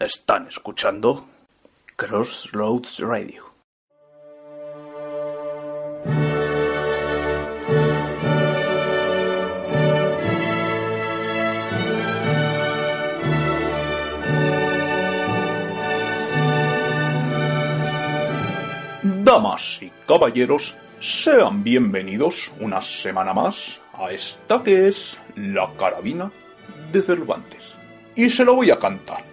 Están escuchando Crossroads Radio. Damas y caballeros, sean bienvenidos una semana más a esta que es la carabina de Cervantes. Y se lo voy a cantar.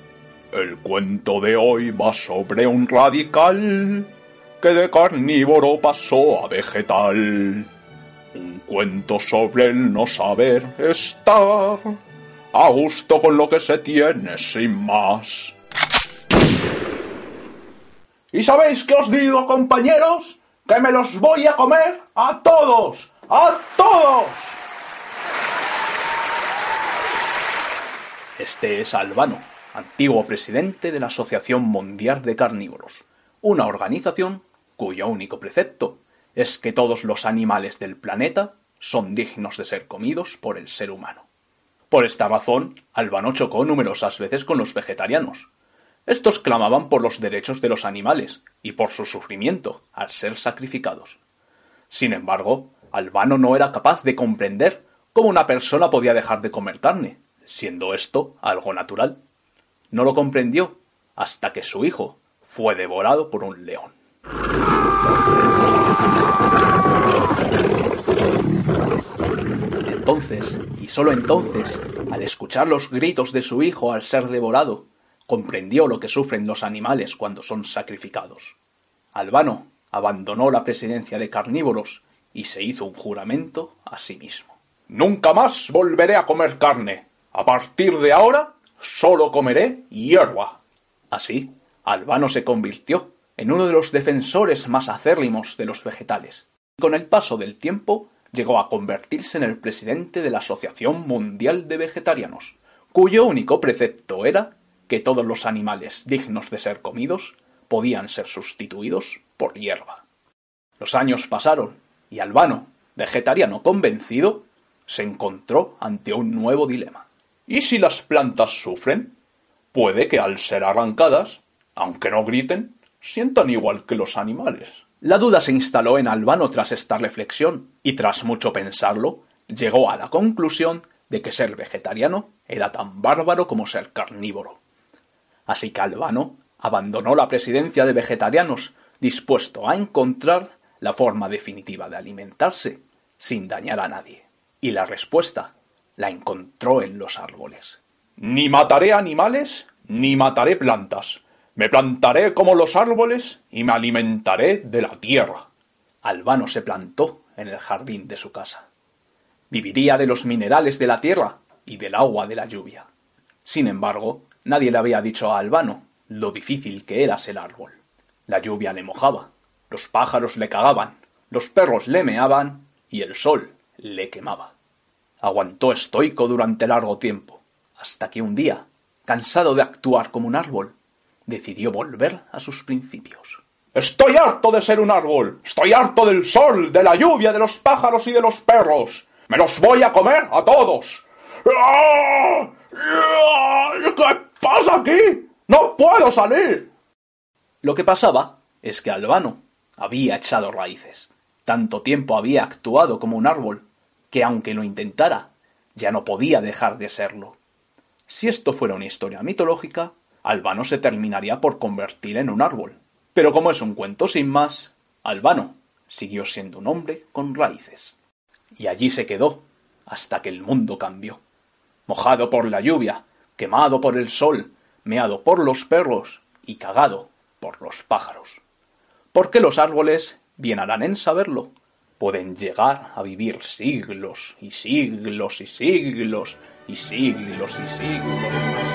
El cuento de hoy va sobre un radical que de carnívoro pasó a vegetal. Un cuento sobre el no saber estar a gusto con lo que se tiene sin más. ¿Y sabéis qué os digo, compañeros? Que me los voy a comer a todos, a todos. Este es Albano, antiguo presidente de la Asociación Mundial de Carnívoros, una organización cuyo único precepto es que todos los animales del planeta son dignos de ser comidos por el ser humano. Por esta razón, Albano chocó numerosas veces con los vegetarianos, estos clamaban por los derechos de los animales y por su sufrimiento al ser sacrificados. Sin embargo, Albano no era capaz de comprender cómo una persona podía dejar de comer carne, siendo esto algo natural. No lo comprendió hasta que su hijo fue devorado por un león. Entonces, y sólo entonces, al escuchar los gritos de su hijo al ser devorado, comprendió lo que sufren los animales cuando son sacrificados. Albano abandonó la presidencia de carnívoros y se hizo un juramento a sí mismo. Nunca más volveré a comer carne. A partir de ahora solo comeré hierba. Así, Albano se convirtió en uno de los defensores más acérrimos de los vegetales. Con el paso del tiempo llegó a convertirse en el presidente de la Asociación Mundial de Vegetarianos, cuyo único precepto era que todos los animales dignos de ser comidos podían ser sustituidos por hierba. Los años pasaron y Albano, vegetariano convencido, se encontró ante un nuevo dilema. ¿Y si las plantas sufren? Puede que al ser arrancadas, aunque no griten, sientan igual que los animales. La duda se instaló en Albano tras esta reflexión, y tras mucho pensarlo, llegó a la conclusión de que ser vegetariano era tan bárbaro como ser carnívoro. Así que Albano abandonó la presidencia de vegetarianos, dispuesto a encontrar la forma definitiva de alimentarse sin dañar a nadie. Y la respuesta la encontró en los árboles. Ni mataré animales, ni mataré plantas. Me plantaré como los árboles y me alimentaré de la tierra. Albano se plantó en el jardín de su casa. Viviría de los minerales de la tierra y del agua de la lluvia. Sin embargo, Nadie le había dicho a Albano lo difícil que era ser árbol. La lluvia le mojaba, los pájaros le cagaban, los perros le meaban y el sol le quemaba. Aguantó estoico durante largo tiempo, hasta que un día, cansado de actuar como un árbol, decidió volver a sus principios. Estoy harto de ser un árbol. Estoy harto del sol, de la lluvia, de los pájaros y de los perros. Me los voy a comer a todos. ¡Ah! pasa aquí? ¡No puedo salir! Lo que pasaba es que Albano había echado raíces. Tanto tiempo había actuado como un árbol, que aunque lo intentara, ya no podía dejar de serlo. Si esto fuera una historia mitológica, Albano se terminaría por convertir en un árbol. Pero como es un cuento sin más, Albano siguió siendo un hombre con raíces. Y allí se quedó, hasta que el mundo cambió. Mojado por la lluvia, quemado por el sol, meado por los perros y cagado por los pájaros. Porque los árboles, bien harán en saberlo, pueden llegar a vivir siglos y siglos y siglos y siglos y siglos.